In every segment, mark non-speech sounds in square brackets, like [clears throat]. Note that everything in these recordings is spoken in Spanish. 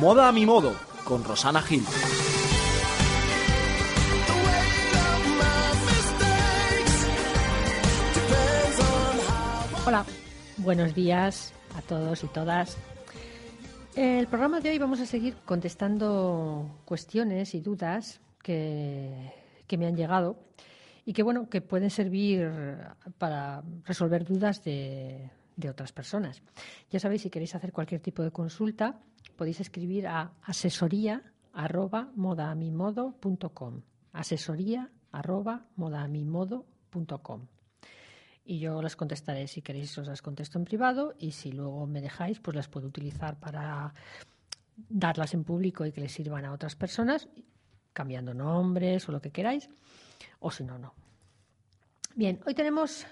Moda a mi modo, con Rosana Gil. Hola, buenos días a todos y todas. El programa de hoy vamos a seguir contestando cuestiones y dudas que, que me han llegado y que bueno que pueden servir para resolver dudas de, de otras personas. Ya sabéis, si queréis hacer cualquier tipo de consulta, podéis escribir a asesoría arroba y yo las contestaré. Si queréis os las contesto en privado y si luego me dejáis pues las puedo utilizar para darlas en público y que les sirvan a otras personas cambiando nombres o lo que queráis o si no no. Bien hoy tenemos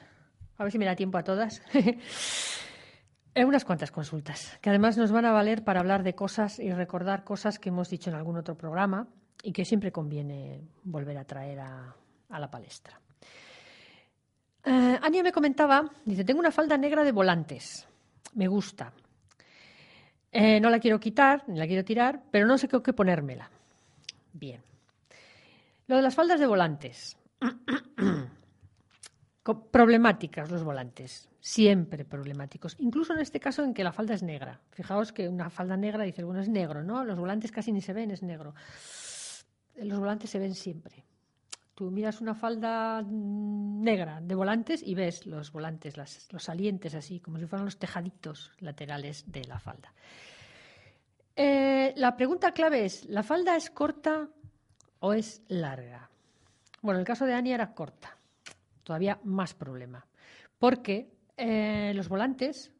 a ver si me da tiempo a todas [laughs] eh, unas cuantas consultas que además nos van a valer para hablar de cosas y recordar cosas que hemos dicho en algún otro programa y que siempre conviene volver a traer a, la palestra eh, Ania me comentaba, dice, tengo una falda negra de volantes, me gusta. Eh, no la quiero quitar, ni la quiero tirar, pero no sé qué ponérmela. Bien. Lo de las faldas de volantes. [clears throat] Problemáticas los volantes, siempre problemáticos. Incluso en este caso en que la falda es negra. Fijaos que una falda negra dice, bueno, es negro, ¿no? Los volantes casi ni se ven, es negro. Los volantes se ven siempre. Tú miras una falda mm, negra de volantes y ves los volantes, los salientes así, como si fueran los tejaditos laterales de la falda. Eh, la pregunta clave es, ¿la falda es corta o es larga? Bueno, en el caso de Ania era corta, todavía más problema, porque eh, los volantes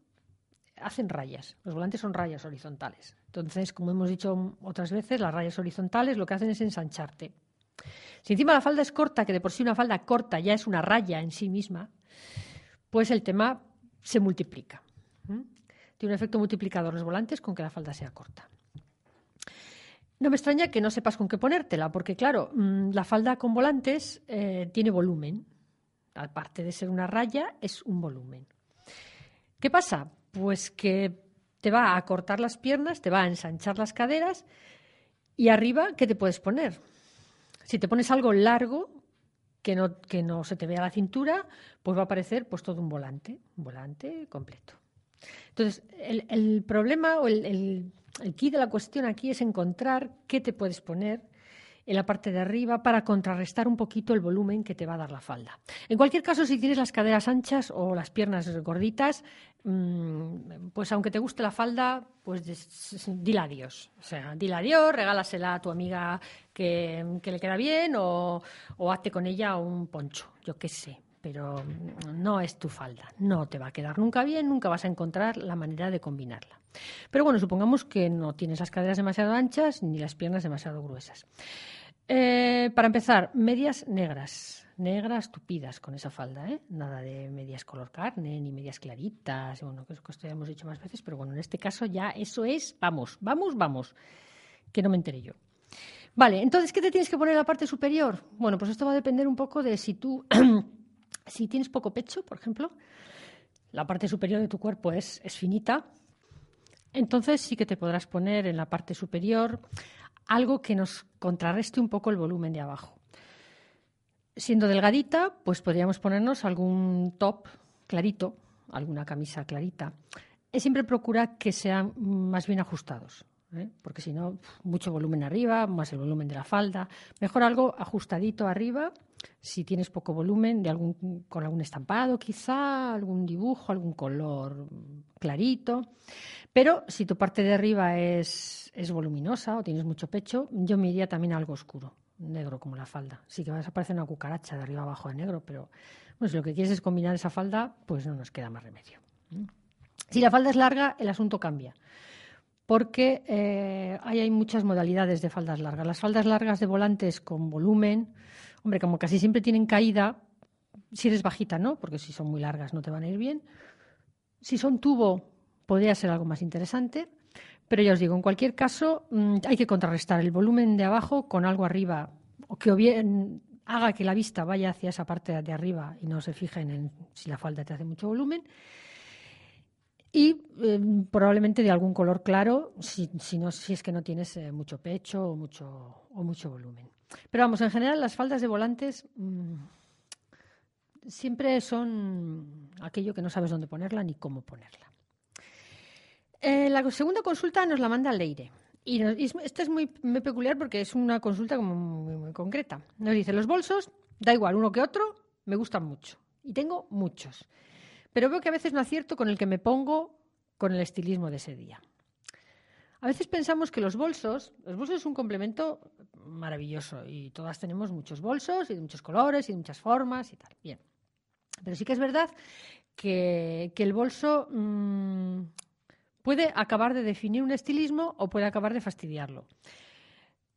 hacen rayas, los volantes son rayas horizontales. Entonces, como hemos dicho otras veces, las rayas horizontales lo que hacen es ensancharte. Si encima la falda es corta, que de por sí una falda corta ya es una raya en sí misma, pues el tema se multiplica. Tiene un efecto multiplicador los volantes con que la falda sea corta. No me extraña que no sepas con qué ponértela, porque claro, mm, la falda con volantes eh, tiene volumen. Aparte de ser una raya, es un volumen. ¿Qué pasa? Pues que te va a acortar las piernas, te va a ensanchar las caderas y arriba, ¿qué te puedes poner? Si te pones algo largo, que no, que no se te vea la cintura, pues va a aparecer pues todo un volante, un volante completo. Entonces, el, el problema o el, el, el key de la cuestión aquí es encontrar qué te puedes poner en la parte de arriba para contrarrestar un poquito el volumen que te va a dar la falda. En cualquier caso, si tienes las caderas anchas o las piernas gorditas, mmm, pues aunque te guste la falda, pues dile adiós. O sea, dile adiós, regálasela a tu amiga que, que le queda bien o, o hazte con ella un poncho, yo qué sé. Pero no es tu falda, no te va a quedar nunca bien, nunca vas a encontrar la manera de combinarla. Pero bueno, supongamos que no tienes las caderas demasiado anchas ni las piernas demasiado gruesas. Eh, para empezar, medias negras, negras tupidas con esa falda, ¿eh? Nada de medias color carne ni medias claritas, bueno, que esto ya hemos dicho más veces, pero bueno, en este caso ya eso es, vamos, vamos, vamos, que no me enteré yo. Vale, entonces, ¿qué te tienes que poner en la parte superior? Bueno, pues esto va a depender un poco de si tú, [clears throat] si tienes poco pecho, por ejemplo, la parte superior de tu cuerpo es, es finita, entonces sí que te podrás poner en la parte superior algo que nos contrarreste un poco el volumen de abajo. Siendo delgadita, pues podríamos ponernos algún top clarito, alguna camisa clarita. Es siempre procura que sean más bien ajustados, ¿eh? porque si no, mucho volumen arriba, más el volumen de la falda. Mejor algo ajustadito arriba, si tienes poco volumen, de algún, con algún estampado quizá, algún dibujo, algún color clarito. Pero si tu parte de arriba es, es voluminosa o tienes mucho pecho, yo me iría también a algo oscuro. negro como la falda. Sí que vas a parecer una cucaracha de arriba abajo de negro, pero bueno, si lo que quieres es combinar esa falda, pues no nos queda más remedio. Si la falda es larga, el asunto cambia. Porque eh, hay muchas modalidades de faldas largas. Las faldas largas de volantes con volumen, hombre, como casi siempre tienen caída, si eres bajita, ¿no? Porque si son muy largas no te van a ir bien. Si son tubo, podría ser algo más interesante. Pero ya os digo, en cualquier caso, mm, hay que contrarrestar el volumen de abajo con algo arriba, o que bien haga que la vista vaya hacia esa parte de arriba y no se fijen en si la falda te hace mucho volumen. Y eh, probablemente de algún color claro, si, si, no, si es que no tienes eh, mucho pecho o mucho, o mucho volumen. Pero vamos, en general las faldas de volantes mmm, siempre son aquello que no sabes dónde ponerla ni cómo ponerla. Eh, la segunda consulta nos la manda Leire. Y, nos, y esta es muy, muy, peculiar porque es una consulta como muy, muy concreta. Nos dice, los bolsos, da igual uno que otro, me gustan mucho. Y tengo muchos. Pero veo que a veces no acierto con el que me pongo con el estilismo de ese día. A veces pensamos que los bolsos, los bolsos es un complemento maravilloso y todas tenemos muchos bolsos y de muchos colores y de muchas formas y tal. Bien. Pero sí que es verdad que, que el bolso mmm, puede acabar de definir un estilismo o puede acabar de fastidiarlo.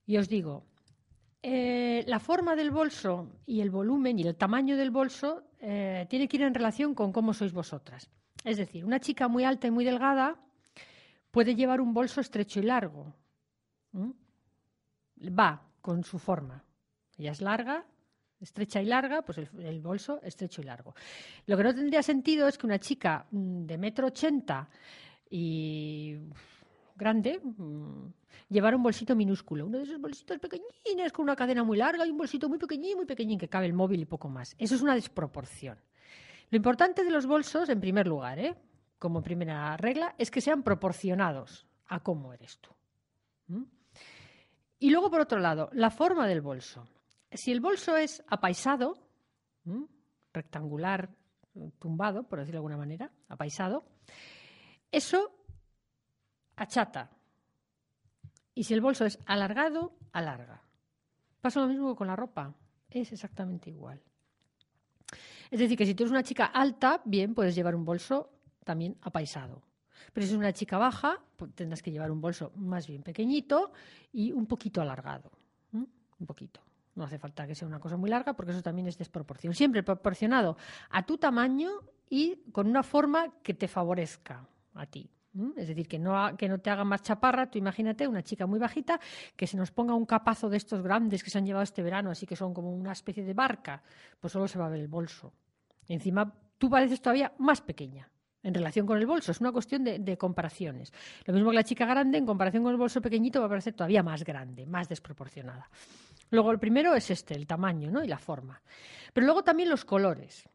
Y os digo, eh, la forma del bolso y el volumen y el tamaño del bolso eh, tiene que ir en relación con cómo sois vosotras. Es decir, una chica muy alta y muy delgada puede llevar un bolso estrecho y largo. Va con su forma. Ella es larga, estrecha y larga, pues el, el, bolso estrecho y largo. Lo que no tendría sentido es que una chica mm, de metro ochenta y grande mmm, llevar un bolsito minúsculo, uno de esos bolsitos pequeñines con una cadena muy larga y un bolsito muy pequeñín, muy pequeñín que cabe el móvil y poco más. Eso es una desproporción. Lo importante de los bolsos, en primer lugar, ¿eh? como primera regla, es que sean proporcionados a cómo eres tú. ¿Mm? Y luego, por otro lado, la forma del bolso. Si el bolso es apaisado, ¿Mm? rectangular, tumbado, por decirlo de alguna manera, apaisado, eso achata. Y si el bolso es alargado, alarga. Pasa lo mismo con la ropa. Es exactamente igual. Es decir, que si tú eres una chica alta, bien, puedes llevar un bolso también apaisado. Pero si es una chica baja, pues tendrás que llevar un bolso más bien pequeñito y un poquito alargado. Un poquito. No hace falta que sea una cosa muy larga porque eso también es desproporción. Siempre proporcionado a tu tamaño y con una forma que te favorezca a ti. Es decir, que no, que no te haga más chaparra. Tú imagínate una chica muy bajita que se nos ponga un capazo de estos grandes que se han llevado este verano, así que son como una especie de barca, pues solo se va a ver el bolso. Encima tú pareces todavía más pequeña en relación con el bolso. Es una cuestión de, de, comparaciones. Lo mismo que la chica grande, en comparación con el bolso pequeñito, va a parecer todavía más grande, más desproporcionada. Luego, el primero es este, el tamaño ¿no? y la forma. Pero luego también los colores.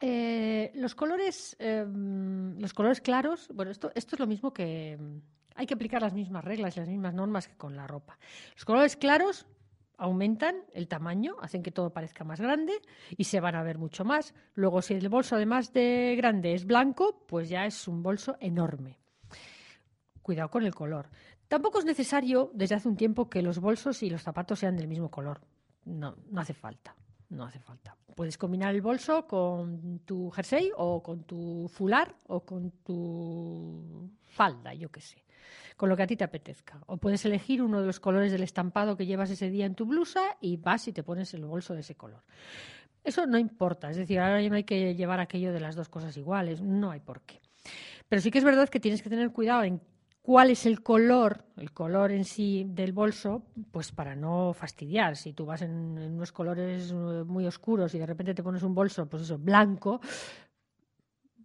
Eh, los colores, eh, los colores claros, bueno, esto, esto es lo mismo que hay que aplicar las mismas reglas y las mismas normas que con la ropa. Los colores claros aumentan el tamaño, hacen que todo parezca más grande y se van a ver mucho más. Luego, si el bolso además de grande es blanco, pues ya es un bolso enorme. Cuidado con el color. Tampoco es necesario desde hace un tiempo que los bolsos y los zapatos sean del mismo color. No, no hace falta no hace falta. Puedes combinar el bolso con tu jersey o con tu fular o con tu falda, yo qué sé, con lo que a ti te apetezca. O puedes elegir uno de los colores del estampado que llevas ese día en tu blusa y vas y te pones el bolso de ese color. Eso no importa, es decir, ahora ya no hay que llevar aquello de las dos cosas iguales, no hay por qué. Pero sí que es verdad que tienes que tener cuidado en cuál es el color, el color en sí del bolso, pues para no fastidiar. Si tú vas en, unos colores eh, muy oscuros y de repente te pones un bolso, pues eso, blanco,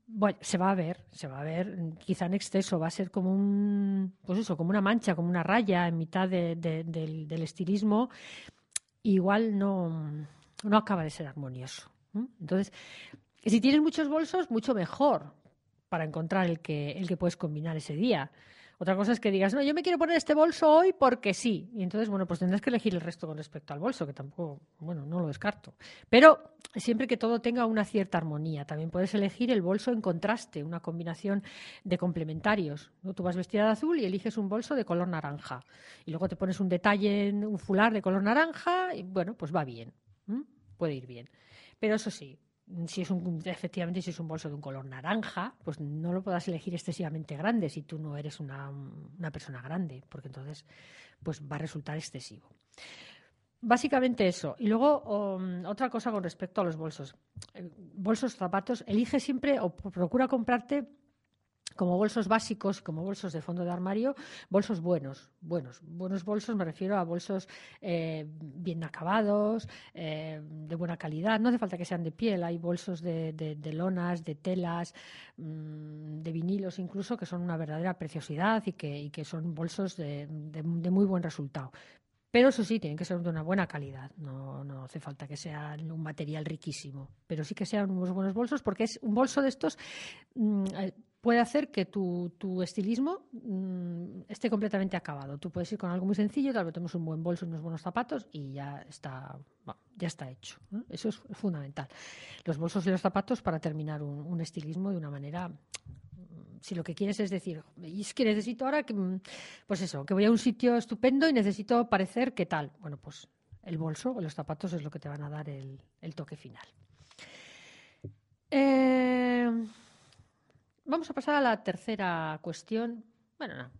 bueno, se va a ver, se va a ver, quizá en exceso, va a ser como un, pues eso, como una mancha, como una raya en mitad de, de, del, del, estilismo. Igual no, no acaba de ser armonioso. Entonces, si tienes muchos bolsos, mucho mejor para encontrar el que, el que puedes combinar ese día Otra cosa es que digas, no, yo me quiero poner este bolso hoy porque sí. Y entonces, bueno, pues tendrás que elegir el resto con respecto al bolso, que tampoco, bueno, no lo descarto. Pero siempre que todo tenga una cierta armonía. También puedes elegir el bolso en contraste, una combinación de complementarios. ¿no? Tú vas vestida de azul y eliges un bolso de color naranja. Y luego te pones un detalle, en un fular de color naranja y, bueno, pues va bien. Puede ir bien. Pero eso sí, si es un, efectivamente si es un bolso de un color naranja, pues no lo puedas elegir excesivamente grande si tú no eres una, una persona grande, porque entonces pues va a resultar excesivo. Básicamente eso. Y luego um, otra cosa con respecto a los bolsos. Eh, bolsos, zapatos, elige siempre o procura comprarte como bolsos básicos, como bolsos de fondo de armario, bolsos buenos, buenos, buenos bolsos, me refiero a bolsos eh, bien acabados, eh, de buena calidad, no hace falta que sean de piel, hay bolsos de, de- lonas, de telas, mm, de vinilos incluso, que son una verdadera preciosidad y que, y que son bolsos de, de- de muy buen resultado. Pero eso sí, tienen que ser de una buena calidad. No, no hace falta que sean un material riquísimo. Pero sí que sean unos buenos bolsos, porque es un bolso de estos mm, eh, puede hacer que tu, tu estilismo mm, esté completamente acabado. Tú puedes ir con algo muy sencillo, tal vez tenemos un buen bolso y unos buenos zapatos y ya está, bueno, ya está hecho. Eso es fundamental. Los bolsos y los zapatos para terminar un, un estilismo de una manera si lo que quieres es decir, "Y es que necesito ahora que, mm, pues eso, que voy a un sitio estupendo y necesito parecer que tal. Bueno, pues el bolso o los zapatos es lo que te van a dar el, el toque final. Eh, vamos a pasar a la tercera cuestión. Bueno, no,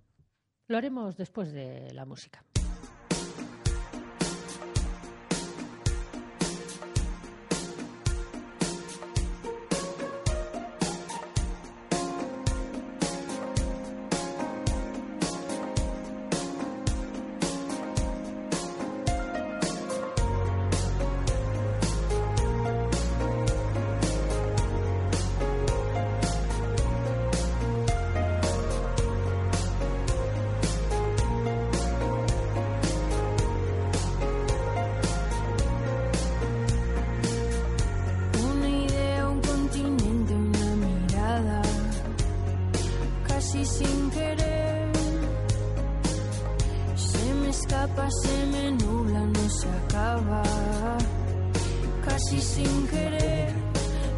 lo haremos después de la música. Casi sin querer.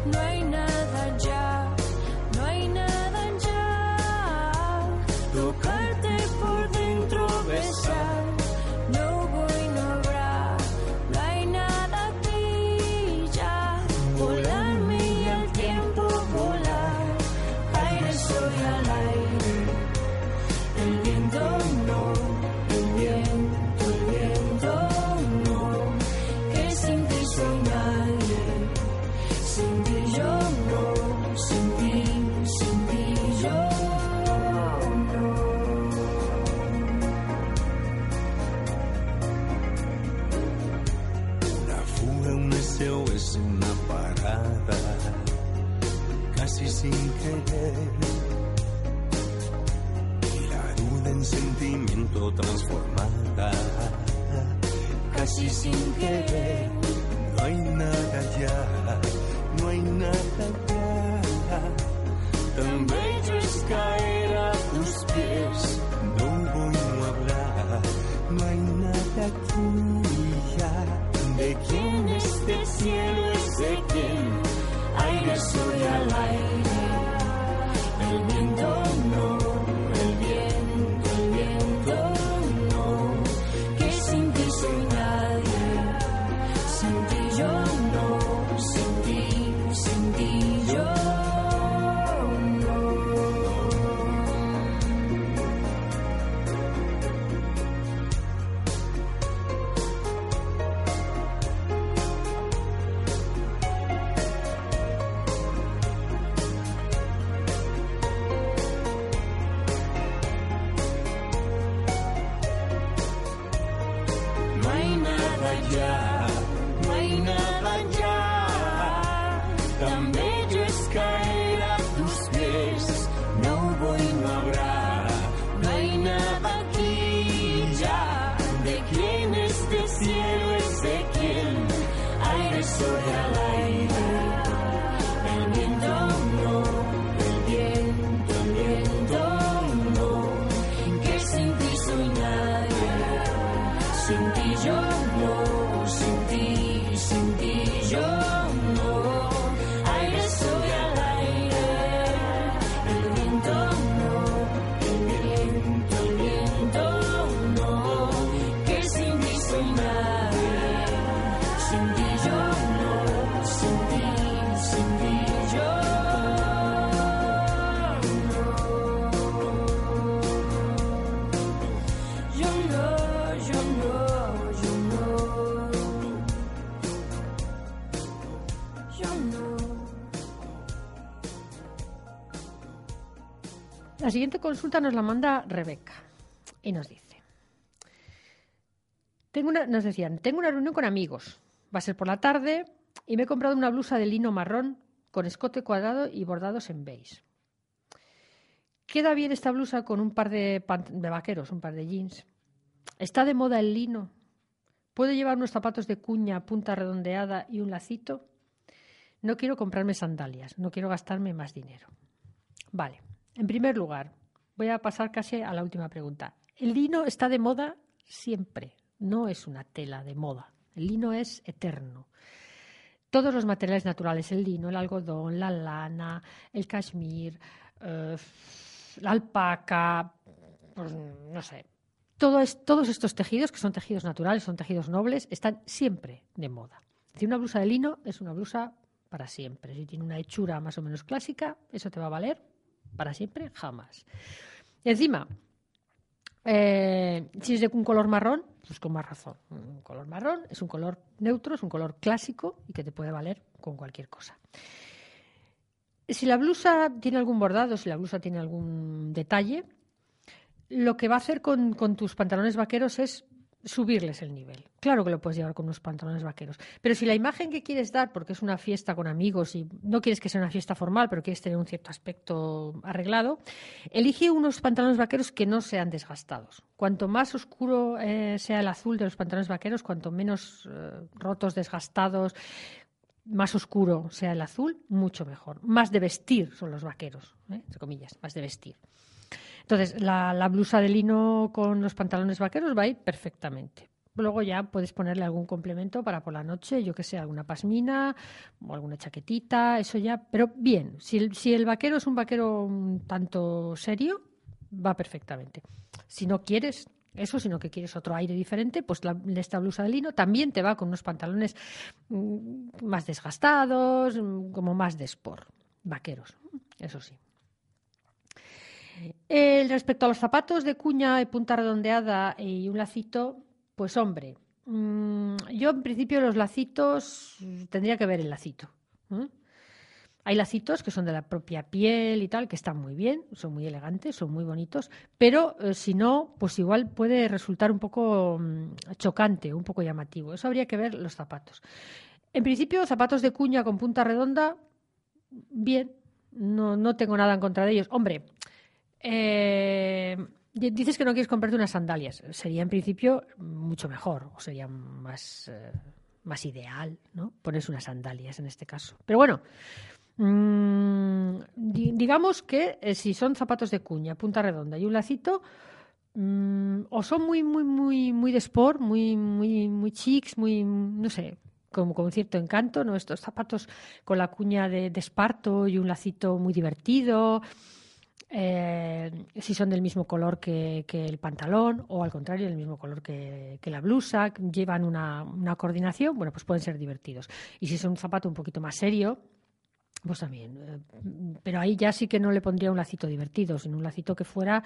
No hay nada ya, sentimiento transformada, casi sin querer. No hay nada ya, no hay nada ya. Tan bello es caer a tus pies, no voy a hablar, no hay nada aquí ya. De quién este cielo es de quién, aire soy al aire, nada La siguiente consulta nos la manda Rebeca y nos dice, tengo una, nos decían, tengo una reunión con amigos, va a ser por la tarde y me he comprado una blusa de lino marrón con escote cuadrado y bordados en beige. Queda bien esta blusa con un par de, de vaqueros, un par de jeans. Está de moda el lino. ¿Puedo llevar unos zapatos de cuña, punta redondeada y un lacito? No quiero comprarme sandalias, no quiero gastarme más dinero. Vale, en primer lugar, voy a pasar casi a la última pregunta. El lino está de moda siempre, no es una tela de moda. El lino es eterno. Todos los materiales naturales, el lino, el algodón, la lana, el cashmere, eh, la alpaca, pues, no sé. Todos estos tejidos, que son tejidos naturales, son tejidos nobles, están siempre de moda. Si una blusa de lino es una blusa para siempre. Si tiene una hechura más o menos clásica, eso te va a valer para siempre, jamás. Encima, eh, si es de un color marrón, pues con más razón. Un color marrón es un color neutro, es un color clásico y que te puede valer con cualquier cosa. Si la blusa tiene algún bordado, si la blusa tiene algún detalle, lo que va a hacer con tus pantalones vaqueros es subirles el nivel. Claro que lo puedes llevar con unos pantalones vaqueros, pero si la imagen que quieres dar, porque es una fiesta con amigos y no quieres que sea una fiesta formal, pero quieres tener un cierto aspecto arreglado, elige unos pantalones vaqueros que no sean desgastados. Cuanto más oscuro eh, sea el azul de los pantalones vaqueros, cuanto menos eh, rotos, desgastados, más oscuro sea el azul, mucho mejor. Más de vestir son los vaqueros, ¿eh? entre comillas, más de vestir. Entonces, la, blusa de lino con los pantalones vaqueros va a ir perfectamente. Luego ya puedes ponerle algún complemento para por la noche, yo que sé, alguna pasmina o alguna chaquetita, eso ya. Pero bien, si el, si el vaquero es un vaquero un tanto serio, va perfectamente. Si no quieres eso, sino que quieres otro aire diferente, pues la, esta blusa de lino también te va con unos pantalones mm, más desgastados, mm, como más de sport, vaqueros, eso sí. Eh, respecto a los zapatos de cuña y punta redondeada y un lacito, pues hombre, mm, yo en principio los lacitos tendría que ver el lacito. Hay lacitos que son de la propia piel y tal, que están muy bien, son muy elegantes, son muy bonitos, pero eh, si no, pues igual puede resultar un poco mm, chocante, un poco llamativo. Eso habría que ver los zapatos. En principio, zapatos de cuña con punta redonda, bien, no, no tengo nada en contra de ellos. Hombre, eh, di- dices que no quieres comprarte unas sandalias. Sería en principio mucho mejor, o sería más, eh, más ideal, ¿no? Ponerse unas sandalias en este caso. Pero bueno, mm, di- digamos que eh, si son zapatos de cuña, punta redonda y un lacito, mm, o son muy, muy, muy, muy de sport, muy, muy, muy chics, muy, no sé, como con cierto encanto, ¿no? Estos zapatos con la cuña de, de esparto y un lacito muy divertido, eh, si son del mismo color que, que el pantalón o al contrario del mismo color que, la blusa, llevan una, una coordinación, bueno, pues pueden ser divertidos. Y si son un zapato un poquito más serio, pues también. eh, pero ahí ya sí que no le pondría un lacito divertido, sino un lacito que fuera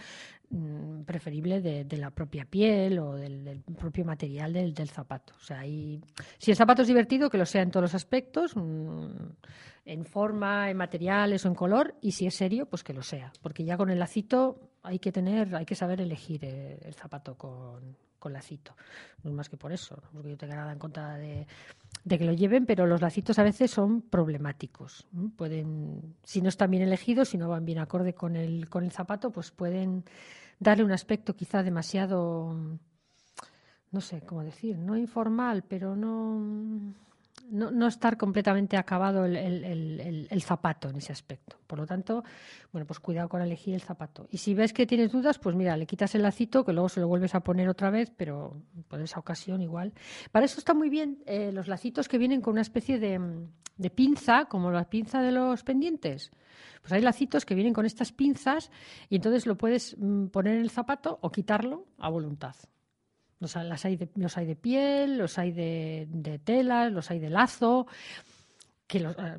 mm, preferible de, de la propia piel o del, del propio material del, del zapato. O sea, ahí, si el zapato es divertido, que lo sea en todos los aspectos, mm, en forma, en materiales o en color, y si es serio, pues que lo sea. Porque ya con el lacito hay que tener, hay que saber elegir eh, el zapato con, con lacito. No es más que por eso, no porque yo tenga nada en contra de, que lo lleven, pero los lacitos a veces son problemáticos. Pueden, si no están bien elegidos, si no van bien acorde con el, con el zapato, pues pueden darle un aspecto quizá demasiado, no sé cómo decir, no informal, pero no, no, no estar completamente acabado el, el- el- zapato en ese aspecto. Por lo tanto, bueno, pues cuidado con elegir el zapato. Y si ves que tienes dudas, pues mira, le quitas el lacito, que luego se lo vuelves a poner otra vez, pero por esa ocasión igual. Para eso está muy bien eh, los lacitos que vienen con una especie de, de pinza, como la pinza de los pendientes. Pues hay lacitos que vienen con estas pinzas y entonces lo puedes mm, poner en el zapato o quitarlo a voluntad. Los, hay de, piel, los hay de, de tela, los hay de lazo, que los- eh,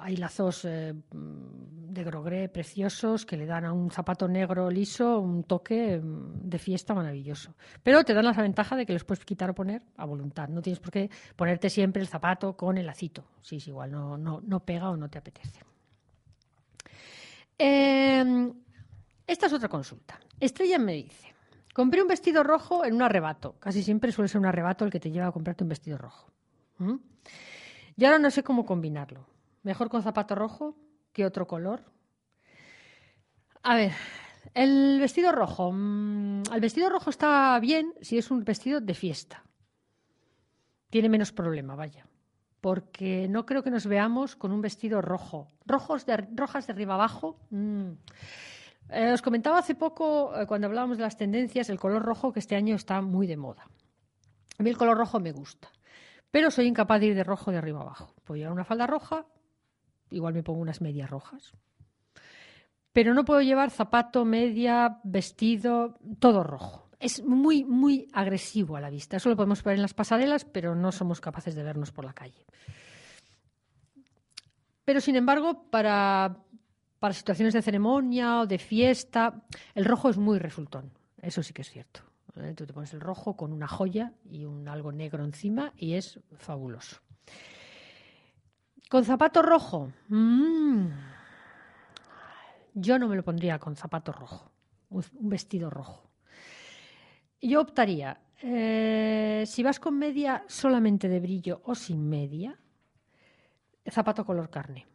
hay lazos eh, de grogré preciosos que le dan a un zapato negro liso un toque mm, de fiesta maravilloso. Pero te dan la ventaja de que los puedes quitar o poner a voluntad. No tienes por qué ponerte siempre el zapato con el lacito. Si es igual, no, no, no pega o no te apetece. Eh, Esta es otra consulta. Estrella me dice, compré un vestido rojo en un arrebato. Casi siempre suele ser un arrebato el que te lleva a comprarte un vestido rojo. ¿Mm? Y ahora no sé cómo combinarlo. Mejor con zapato rojo que otro color. A ver, el vestido rojo. mm, El vestido rojo está bien si es un vestido de fiesta. Tiene menos problema, vaya. Porque no creo que nos veamos con un vestido rojo. Rojos de, rojas de arriba abajo. mm. Eh, os comentaba hace poco, eh, cuando hablábamos de las tendencias, el color rojo que este año está muy de moda. A mí el color rojo me gusta, pero soy incapaz de ir de rojo de arriba abajo. Puedo llevar una falda roja, igual me pongo unas medias rojas. Pero no puedo llevar zapato, media, vestido, todo rojo. Es muy, muy agresivo a la vista. Eso lo podemos ver en las pasarelas, pero no somos capaces de vernos por la calle. Pero, sin embargo, para, para situaciones de ceremonia o de fiesta, el rojo es muy resultón. Eso sí que es cierto. ¿eh? Tú te pones el rojo con una joya y un algo negro encima y es fabuloso. Con zapato rojo. mm, yo no me lo pondría con zapato rojo, un vestido rojo. Yo optaría, eh, si vas con media solamente de brillo o sin media, zapato color carne.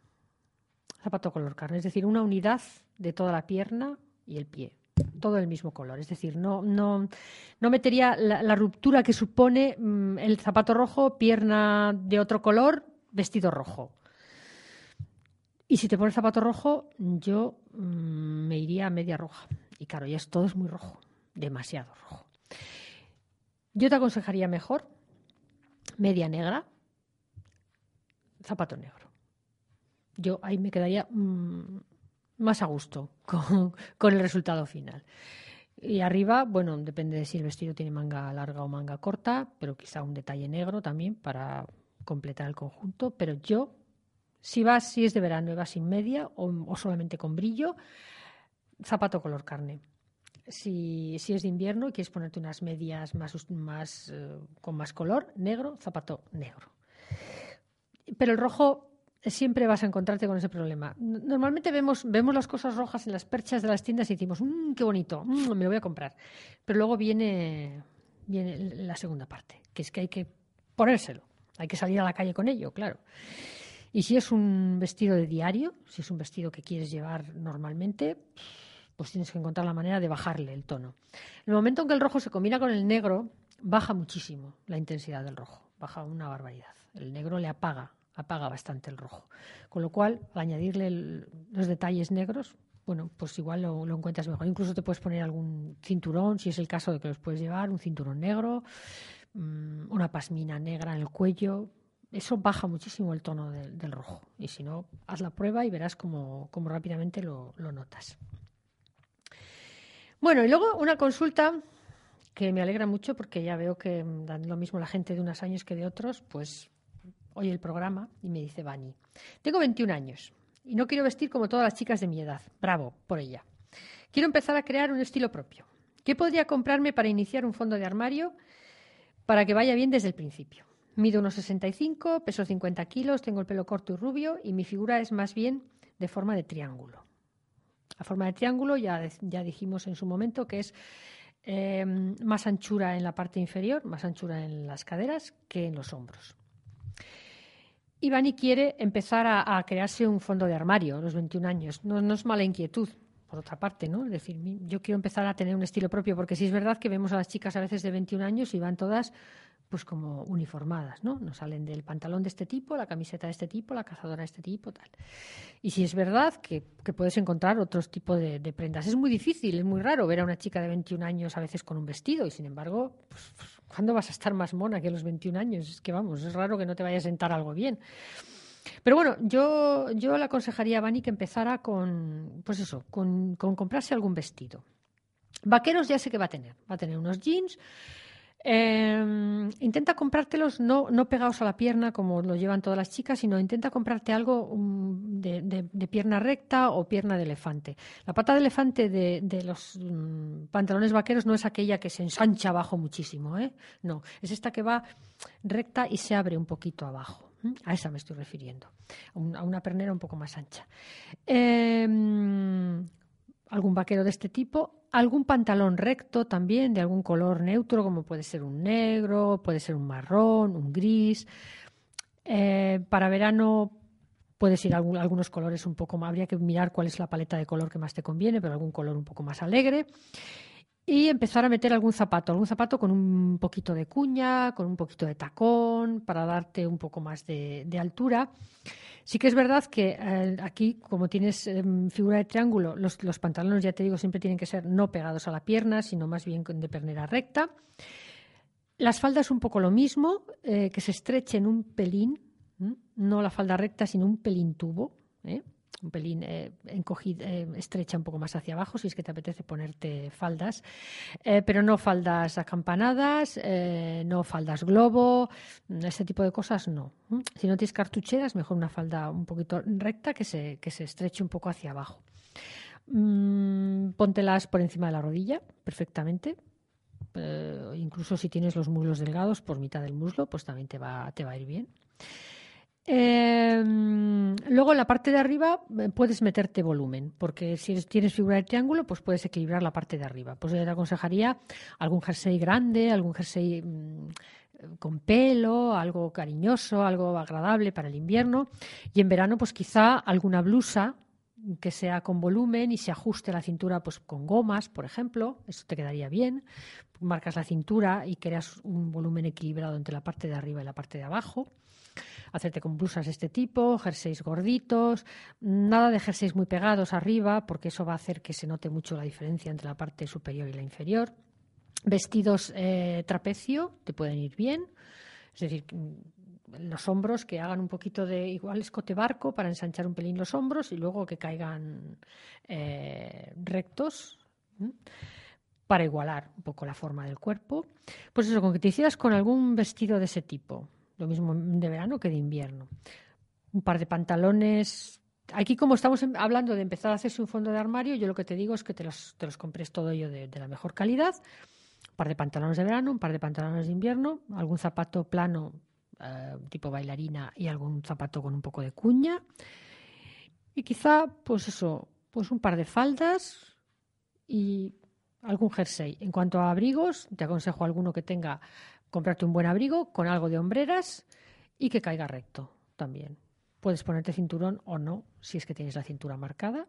Zapato color carne, es decir, una unidad de toda la pierna y el pie. Todo el mismo color. Es decir, no, no, no metería la, ruptura que supone mm, el zapato rojo, pierna de otro color, vestido rojo. Y si te pones zapato rojo, yo mm, me iría a media roja. Y claro, ya es todo es muy rojo, demasiado rojo. Yo te aconsejaría mejor media negra, zapato negro. Yo ahí me quedaría mm, más a gusto [laughs] con, el resultado final. Y arriba, bueno, depende de si el vestido tiene manga larga o manga corta, pero quizá un detalle negro también para completar el conjunto. Pero yo, si vas, si es de verano y vas sin media o, o solamente con brillo, zapato color carne. Si, si es de invierno y quieres ponerte unas medias más, más eh, con más color, negro, zapato negro. Pero el rojo siempre vas a encontrarte con ese problema. Normalmente vemos, vemos las cosas rojas en las perchas de las tiendas y decimos, "Mm, qué bonito, mm, me lo voy a comprar. Pero luego viene, viene la segunda parte, que es que hay que ponérselo, hay que salir a la calle con ello, claro. Y si es un vestido de diario, si es un vestido que quieres llevar normalmente, pues tienes que encontrar la manera de bajarle el tono. El momento en que el rojo se combina con el negro, baja muchísimo la intensidad del rojo, baja una barbaridad. El negro le apaga, apaga bastante el rojo. Con lo cual, al añadirle los detalles negros, bueno, pues igual lo, encuentras mejor. Incluso te puedes poner algún cinturón, si es el caso de que los puedes llevar, un cinturón negro, mm, una pasmina negra en el cuello. Eso baja muchísimo el tono del, rojo. Y si no, haz la prueba y verás cómo, cómo rápidamente lo, lo notas. Bueno, y luego una consulta que me alegra mucho porque ya veo que dan lo mismo la gente de unos años que de otros, pues oye el programa y me dice Bani, tengo 21 años y no quiero vestir como todas las chicas de mi edad. Bravo por ella. Quiero empezar a crear un estilo propio. ¿Qué podría comprarme para iniciar un fondo de armario para que vaya bien desde el principio? Mido unos 65, peso 50 kilos, tengo el pelo corto y rubio y mi figura es más bien de forma de triángulo. La forma de triángulo ya, ya dijimos en su momento que es eh, más anchura en la parte inferior, más anchura en las caderas que en los hombros. Ivani quiere empezar a, crearse un fondo de armario a los 21 años. No, no es mala inquietud, por otra parte, ¿no? Es decir, yo quiero empezar a tener un estilo propio, porque sí es verdad que vemos a las chicas a veces de 21 años y van todas pues como uniformadas, ¿no? Nos salen del pantalón de este tipo, la camiseta de este tipo, la cazadora de este tipo, tal. Y sí es verdad que, que puedes encontrar otros tipos de, prendas. Es muy difícil, es muy raro ver a una chica de 21 años a veces con un vestido y sin embargo, pues, pues, ¿cuándo vas a estar más mona que los 21 años? Es que vamos, es raro que no te vaya a sentar algo bien. Pero bueno, yo, yo le aconsejaría a Bani que empezara con, pues eso, con, con comprarse algún vestido. Vaqueros ya sé que va a tener. Va a tener unos jeans. Eh, intenta comprártelos no, no pegados a la pierna como lo llevan todas las chicas, sino intenta comprarte algo um, de, de- pierna recta o pierna de elefante. La pata de elefante de, de los mm, pantalones vaqueros no es aquella que se ensancha abajo muchísimo, ¿eh? No, es esta que va recta y se abre un poquito abajo. A esa me estoy refiriendo, a, un- a una pernera un poco más ancha. Eh, algún vaquero de este tipo, algún pantalón recto también de algún color neutro, como puede ser un negro, puede ser un marrón, un gris. Eh, para verano puedes ir a algunos colores un poco más, habría que mirar cuál es la paleta de color que más te conviene, pero algún color un poco más alegre. Y empezar a meter algún zapato, algún zapato con un poquito de cuña, con un poquito de tacón, para darte un poco más de, altura. Sí que es verdad que eh, aquí, como tienes em, figura de triángulo, los, pantalones, ya te digo, siempre tienen que ser no pegados a la pierna, sino más bien de pernera recta. Las faldas un poco lo mismo, eh, que se estrechen un pelín, no la falda recta, sino un pelín tubo, ¿eh? Un pelín eh, encogid- eh, estrecha un poco más hacia abajo, si es que te apetece ponerte faldas, Eh, pero no faldas acampanadas, no faldas globo, mm, ese tipo de cosas no. Si no tienes cartucheras, mejor una falda un poquito recta que se, que se estreche un poco hacia abajo. Mm, póntelas por encima de la rodilla, perfectamente. Incluso si tienes los muslos delgados por mitad del muslo, pues también te va, te va a ir bien. Eh, luego en la parte de arriba eh, puedes meterte volumen, porque si tienes figura de triángulo, pues puedes equilibrar la parte de arriba. Pues yo te aconsejaría algún jersey grande, algún jersey mm, con pelo, algo cariñoso, algo agradable para el invierno. Y en verano, pues quizá alguna blusa que sea con volumen y se ajuste la cintura pues con gomas, por ejemplo, eso te quedaría bien. Marcas la cintura y creas un volumen equilibrado entre la parte de arriba y la parte de abajo. Hacerte con blusas de este tipo, jerseys gorditos, nada de jerseys muy pegados arriba, porque eso va a hacer que se note mucho la diferencia entre la parte superior y la inferior. Vestidos eh, trapecio te pueden ir bien, es decir, mm, los hombros que hagan un poquito de igual escote barco para ensanchar un pelín los hombros y luego que caigan eh, rectos para igualar un poco la forma del cuerpo. Pues eso, con que te hicieras con algún vestido de ese tipo, lo mismo de verano que de invierno. Un par de pantalones. Aquí, como estamos em- hablando de empezar a hacerse un fondo de armario, yo lo que te digo es que te los, te los compres todo ello de, de la mejor calidad. Un par de pantalones de verano, un par de pantalones de invierno, algún zapato plano eh, tipo bailarina y algún zapato con un poco de cuña. Y quizá, pues eso, pues un par de faldas y algún jersey. En cuanto a abrigos, te aconsejo alguno que tenga, comprarte un buen abrigo con algo de hombreras y que caiga recto también. Puedes ponerte cinturón o no, si es que tienes la cintura marcada.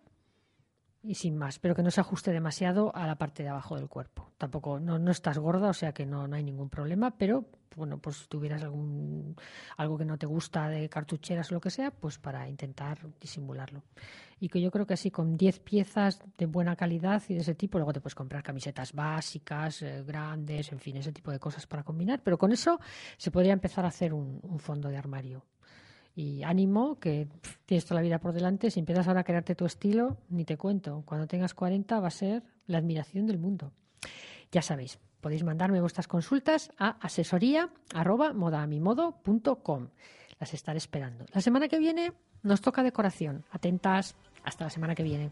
Y sin más, pero que no se ajuste demasiado a la parte de abajo del cuerpo. Tampoco, no, no estás gorda, o sea que no, no hay ningún problema, pero bueno, pues tuvieras algún, algo que no te gusta de cartucheras o lo que sea, pues para intentar disimularlo. Y que yo creo que así con 10 piezas de buena calidad y de ese tipo, luego te puedes comprar camisetas básicas, eh, grandes, en fin, ese tipo de cosas para combinar, pero con eso se podría empezar a hacer un, fondo de armario. Y ánimo, que tienes toda la vida por delante. Si empiezas ahora a crearte tu estilo, ni te cuento. Cuando tengas 40 va a ser la admiración del mundo. Ya sabéis, podéis mandarme vuestras consultas a asesoría arroba modaamimodo.com. Las estaré esperando. La semana que viene nos toca decoración. Atentas. Hasta la semana que viene.